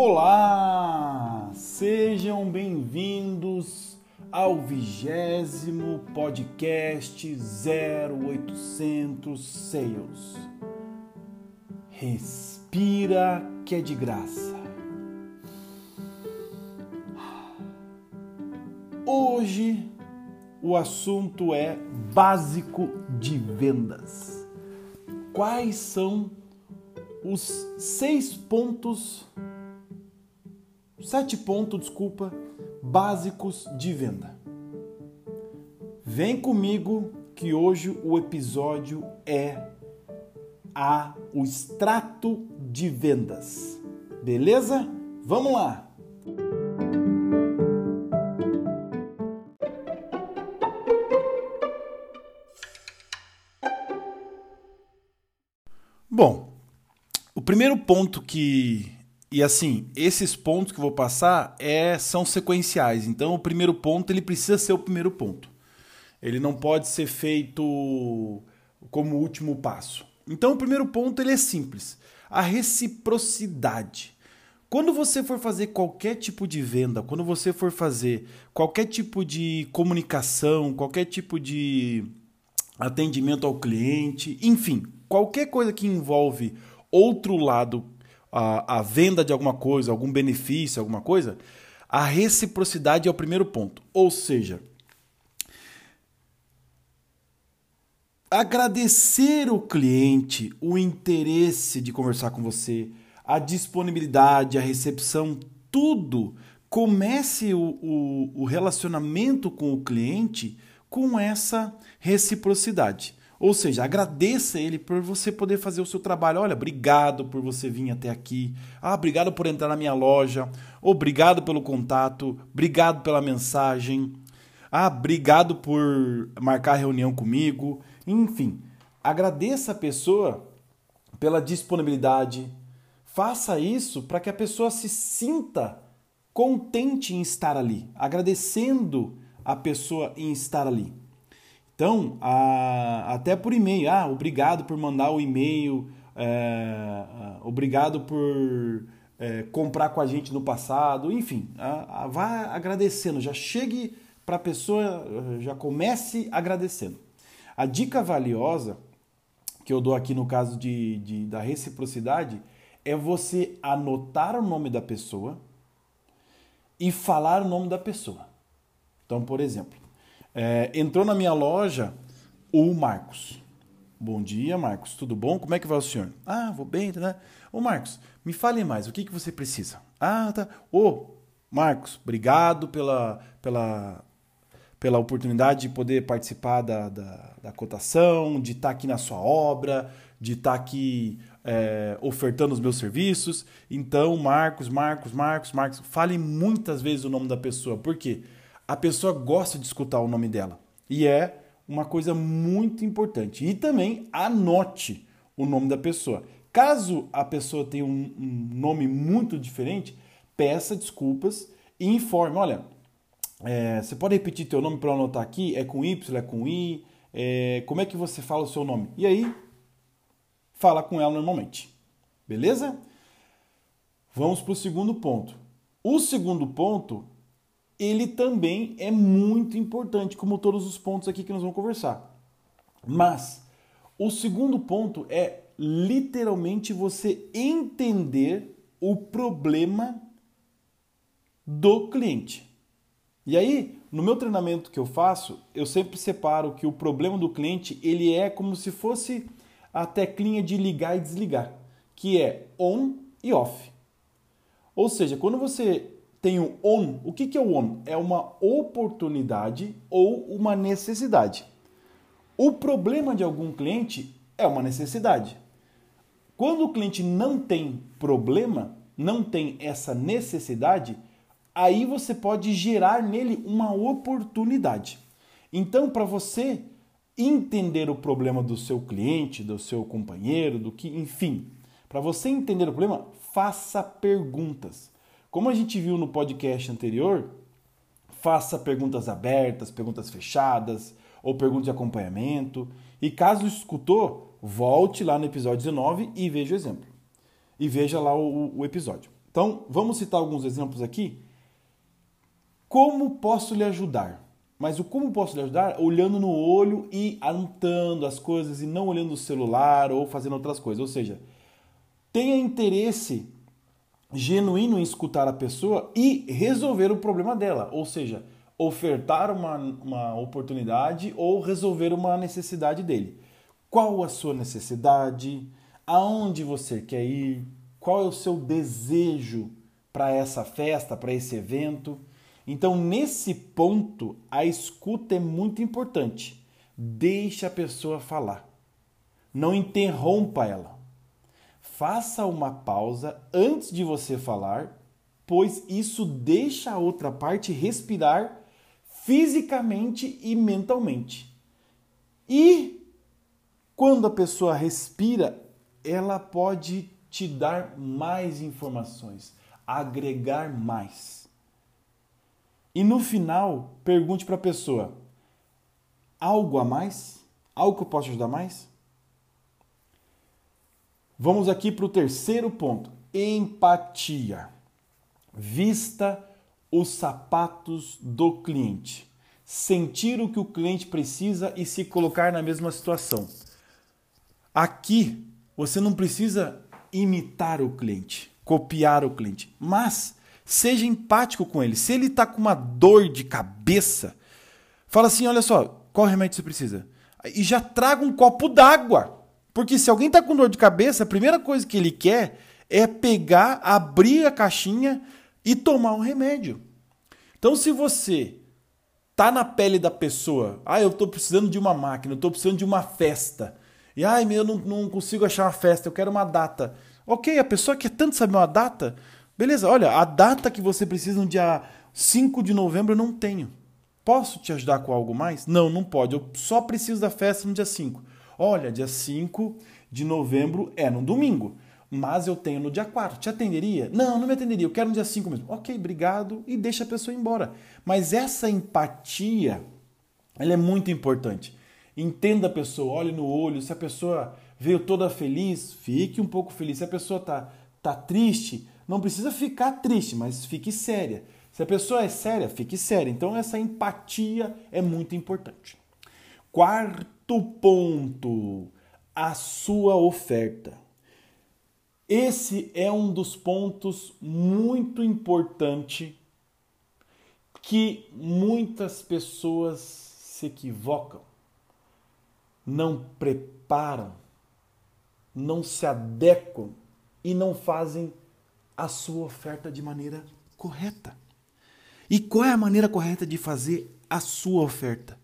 Olá! Sejam bem-vindos ao vigésimo podcast 0800 Sales. Respira que é de graça. Hoje o assunto é básico de vendas. Quais são os seis pontos sete pontos, desculpa, básicos de venda. Vem comigo que hoje o episódio é a o extrato de vendas. Beleza? Vamos lá. Bom, o primeiro ponto que e assim, esses pontos que eu vou passar é, são sequenciais. Então, o primeiro ponto ele precisa ser o primeiro ponto. Ele não pode ser feito como último passo. Então, o primeiro ponto ele é simples: a reciprocidade. Quando você for fazer qualquer tipo de venda, quando você for fazer qualquer tipo de comunicação, qualquer tipo de atendimento ao cliente, enfim, qualquer coisa que envolve outro lado a, a venda de alguma coisa, algum benefício, alguma coisa, a reciprocidade é o primeiro ponto. Ou seja, agradecer o cliente o interesse de conversar com você, a disponibilidade, a recepção, tudo. Comece o, o, o relacionamento com o cliente com essa reciprocidade. Ou seja, agradeça ele por você poder fazer o seu trabalho. Olha, obrigado por você vir até aqui. Ah, obrigado por entrar na minha loja. Obrigado pelo contato. Obrigado pela mensagem. Ah, obrigado por marcar reunião comigo. Enfim, agradeça a pessoa pela disponibilidade. Faça isso para que a pessoa se sinta contente em estar ali, agradecendo a pessoa em estar ali. Então, a, até por e-mail, ah, obrigado por mandar o e-mail, é, obrigado por é, comprar com a gente no passado, enfim, a, a, vá agradecendo, já chegue para a pessoa, já comece agradecendo. A dica valiosa que eu dou aqui no caso de, de, da reciprocidade é você anotar o nome da pessoa e falar o nome da pessoa. Então, por exemplo, é, entrou na minha loja o Marcos. Bom dia, Marcos. Tudo bom? Como é que vai o senhor? Ah, vou bem, né? Ô, Marcos, me fale mais. O que, que você precisa? Ah, tá. Ô, Marcos, obrigado pela, pela, pela oportunidade de poder participar da, da, da cotação, de estar aqui na sua obra, de estar aqui é, ofertando os meus serviços. Então, Marcos, Marcos, Marcos, Marcos, fale muitas vezes o nome da pessoa. Por quê? A pessoa gosta de escutar o nome dela. E é uma coisa muito importante. E também anote o nome da pessoa. Caso a pessoa tenha um, um nome muito diferente, peça desculpas e informe. Olha, é, você pode repetir teu nome para anotar aqui? É com Y, é com I? É, como é que você fala o seu nome? E aí, fala com ela normalmente. Beleza? Vamos para o segundo ponto. O segundo ponto ele também é muito importante, como todos os pontos aqui que nós vamos conversar. Mas o segundo ponto é literalmente você entender o problema do cliente. E aí, no meu treinamento que eu faço, eu sempre separo que o problema do cliente, ele é como se fosse a teclinha de ligar e desligar, que é on e off. Ou seja, quando você tem o on. O que, que é o on? É uma oportunidade ou uma necessidade. O problema de algum cliente é uma necessidade. Quando o cliente não tem problema, não tem essa necessidade, aí você pode gerar nele uma oportunidade. Então, para você entender o problema do seu cliente, do seu companheiro, do que, enfim, para você entender o problema, faça perguntas. Como a gente viu no podcast anterior, faça perguntas abertas, perguntas fechadas ou perguntas de acompanhamento. E caso escutou, volte lá no episódio 19 e veja o exemplo. E veja lá o, o episódio. Então, vamos citar alguns exemplos aqui. Como posso lhe ajudar? Mas o como posso lhe ajudar? Olhando no olho e anotando as coisas e não olhando o celular ou fazendo outras coisas. Ou seja, tenha interesse genuíno em escutar a pessoa e resolver o problema dela. Ou seja, ofertar uma, uma oportunidade ou resolver uma necessidade dele. Qual a sua necessidade? Aonde você quer ir? Qual é o seu desejo para essa festa, para esse evento? Então, nesse ponto, a escuta é muito importante. Deixe a pessoa falar. Não interrompa ela. Faça uma pausa antes de você falar, pois isso deixa a outra parte respirar fisicamente e mentalmente. E quando a pessoa respira, ela pode te dar mais informações, agregar mais. E no final, pergunte para a pessoa: algo a mais? Algo que eu posso ajudar mais? Vamos aqui para o terceiro ponto: empatia. Vista os sapatos do cliente. Sentir o que o cliente precisa e se colocar na mesma situação. Aqui, você não precisa imitar o cliente, copiar o cliente, mas Seja empático com ele. Se ele está com uma dor de cabeça, fala assim: olha só, qual remédio você precisa? E já traga um copo d'água. Porque se alguém está com dor de cabeça, a primeira coisa que ele quer é pegar, abrir a caixinha e tomar um remédio. Então, se você tá na pele da pessoa, ah, eu estou precisando de uma máquina, eu estou precisando de uma festa, e ai, meu, eu não, não consigo achar uma festa, eu quero uma data. Ok, a pessoa quer tanto saber uma data, Beleza, olha, a data que você precisa no dia 5 de novembro eu não tenho. Posso te ajudar com algo mais? Não, não pode. Eu só preciso da festa no dia 5. Olha, dia 5 de novembro é no domingo, mas eu tenho no dia 4. Te atenderia? Não, não me atenderia. Eu quero no dia 5 mesmo. Ok, obrigado e deixa a pessoa embora. Mas essa empatia, ela é muito importante. Entenda a pessoa, olhe no olho. Se a pessoa veio toda feliz, fique um pouco feliz. Se a pessoa tá, tá triste, não precisa ficar triste, mas fique séria. Se a pessoa é séria, fique séria. Então, essa empatia é muito importante. Quarto ponto: a sua oferta. Esse é um dos pontos muito importante que muitas pessoas se equivocam, não preparam, não se adequam e não fazem a sua oferta de maneira correta. E qual é a maneira correta de fazer a sua oferta?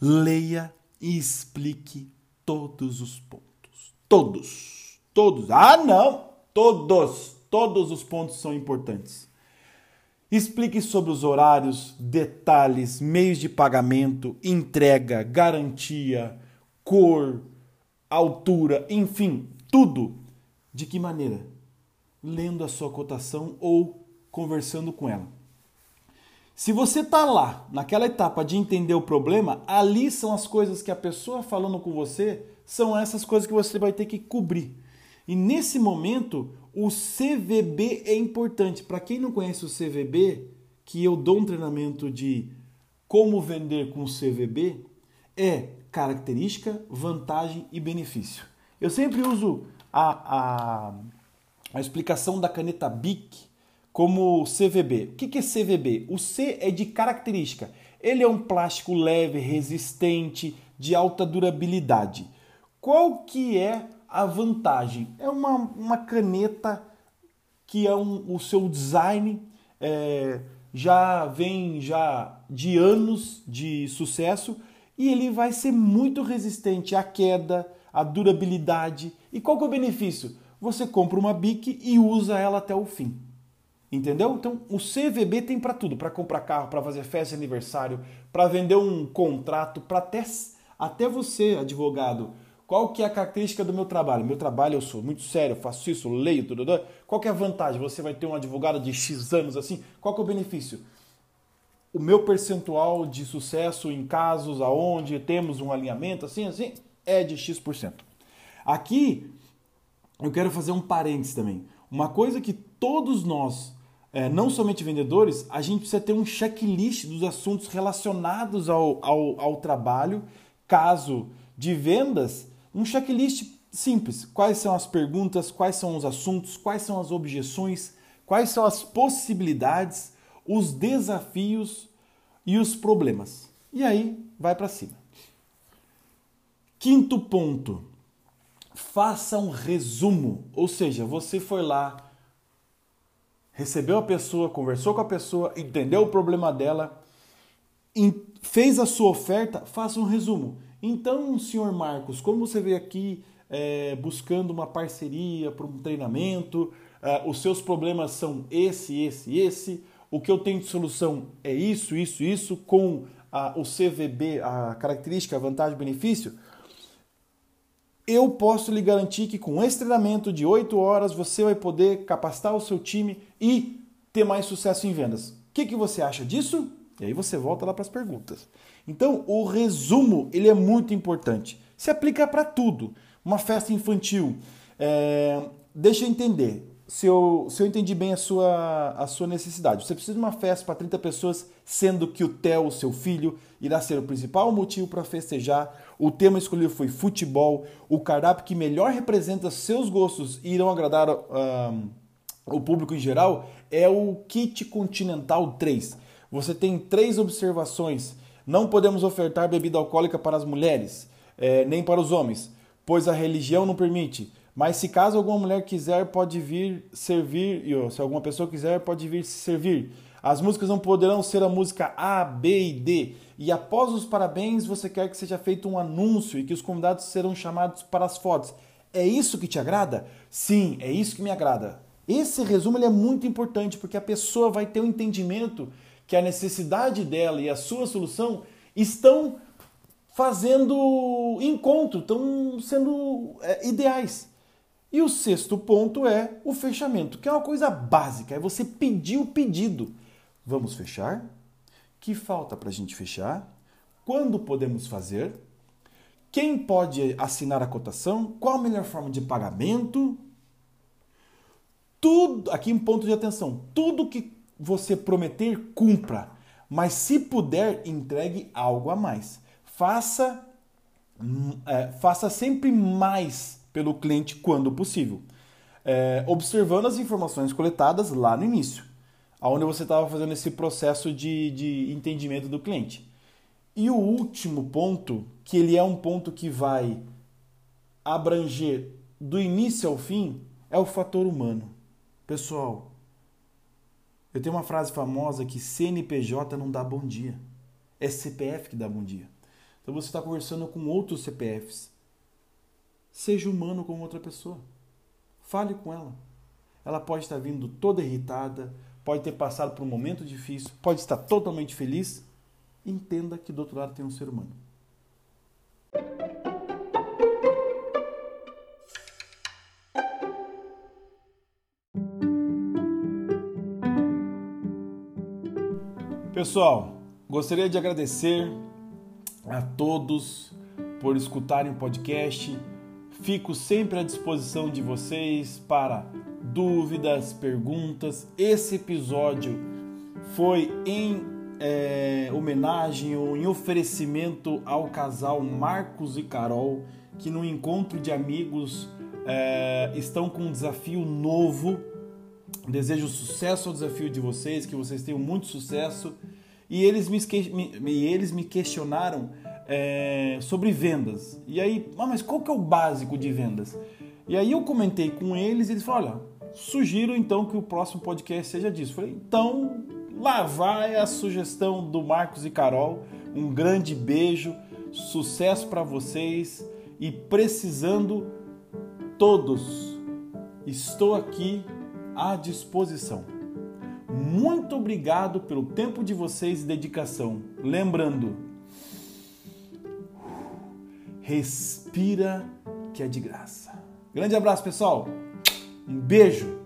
Leia e explique todos os pontos. Todos. Todos. Ah, não! Todos. Todos os pontos são importantes. Explique sobre os horários, detalhes, meios de pagamento, entrega, garantia, cor, altura, enfim, tudo. De que maneira? lendo a sua cotação ou conversando com ela. Se você está lá, naquela etapa de entender o problema, ali são as coisas que a pessoa falando com você, são essas coisas que você vai ter que cobrir. E nesse momento, o CVB é importante. Para quem não conhece o CVB, que eu dou um treinamento de como vender com o CVB, é característica, vantagem e benefício. Eu sempre uso a, a a explicação da caneta BIC como CVB. O que é CVB? O C é de característica. Ele é um plástico leve, resistente, de alta durabilidade. Qual que é a vantagem? É uma, uma caneta que é um, o seu design é, já vem já de anos de sucesso e ele vai ser muito resistente à queda, à durabilidade. E qual que é o benefício? você compra uma BIC e usa ela até o fim. Entendeu? Então, o CVB tem para tudo, para comprar carro, para fazer festa de aniversário, para vender um contrato, para até, até você, advogado. Qual que é a característica do meu trabalho? Meu trabalho, eu sou muito sério, faço isso, leio, tudo. tudo. Qual que é a vantagem? Você vai ter um advogado de X anos assim? Qual que é o benefício? O meu percentual de sucesso em casos aonde temos um alinhamento assim, assim, é de X%. Aqui, eu quero fazer um parênteses também. Uma coisa que todos nós, é, não somente vendedores, a gente precisa ter um checklist dos assuntos relacionados ao, ao, ao trabalho. Caso de vendas, um checklist simples. Quais são as perguntas, quais são os assuntos, quais são as objeções, quais são as possibilidades, os desafios e os problemas. E aí vai para cima. Quinto ponto. Faça um resumo, ou seja, você foi lá, recebeu a pessoa, conversou com a pessoa, entendeu o problema dela, fez a sua oferta, faça um resumo. Então, senhor Marcos, como você veio aqui é, buscando uma parceria para um treinamento, é, os seus problemas são esse, esse, esse, o que eu tenho de solução é isso, isso, isso, com o CVB, a característica, a vantagem, benefício, eu posso lhe garantir que com esse treinamento de 8 horas você vai poder capacitar o seu time e ter mais sucesso em vendas. O que, que você acha disso? E aí você volta lá para as perguntas. Então, o resumo ele é muito importante. Se aplica para tudo. Uma festa infantil. É... Deixa eu entender se eu, se eu entendi bem a sua, a sua necessidade. Você precisa de uma festa para 30 pessoas, sendo que o Theo, seu filho, irá ser o principal motivo para festejar. O tema escolhido foi futebol. O cardápio que melhor representa seus gostos e irão agradar um, o público em geral é o Kit Continental 3. Você tem três observações. Não podemos ofertar bebida alcoólica para as mulheres, é, nem para os homens, pois a religião não permite. Mas se caso alguma mulher quiser, pode vir servir, e se alguma pessoa quiser, pode vir servir. As músicas não poderão ser a música A, B e D. E após os parabéns, você quer que seja feito um anúncio e que os convidados serão chamados para as fotos. É isso que te agrada? Sim, é isso que me agrada. Esse resumo é muito importante porque a pessoa vai ter o um entendimento que a necessidade dela e a sua solução estão fazendo encontro, estão sendo é, ideais. E o sexto ponto é o fechamento, que é uma coisa básica, é você pedir o pedido. Vamos fechar? Que falta para a gente fechar? Quando podemos fazer? Quem pode assinar a cotação? Qual a melhor forma de pagamento? Tudo, aqui um ponto de atenção, tudo que você prometer, cumpra. Mas se puder, entregue algo a mais. Faça, hum, é, faça sempre mais pelo cliente quando possível, é, observando as informações coletadas lá no início, onde você estava fazendo esse processo de, de entendimento do cliente. E o último ponto, que ele é um ponto que vai abranger do início ao fim, é o fator humano. Pessoal, eu tenho uma frase famosa que CNPJ não dá bom dia. É CPF que dá bom dia. Então você está conversando com outros CPFs. Seja humano como outra pessoa. Fale com ela. Ela pode estar vindo toda irritada, pode ter passado por um momento difícil, pode estar totalmente feliz. Entenda que do outro lado tem um ser humano. Pessoal, gostaria de agradecer a todos por escutarem o podcast Fico sempre à disposição de vocês para dúvidas, perguntas. Esse episódio foi em é, homenagem ou em oferecimento ao casal Marcos e Carol, que no encontro de amigos é, estão com um desafio novo. Desejo sucesso ao desafio de vocês, que vocês tenham muito sucesso. E eles me, me, eles me questionaram é, sobre vendas. E aí, ah, mas qual que é o básico de vendas? E aí eu comentei com eles e eles falaram, olha, sugiro então que o próximo podcast seja disso. falei, então lá vai a sugestão do Marcos e Carol. Um grande beijo, sucesso para vocês e precisando todos, estou aqui à disposição. Muito obrigado pelo tempo de vocês e dedicação. Lembrando, respira que é de graça. Grande abraço, pessoal. Um beijo.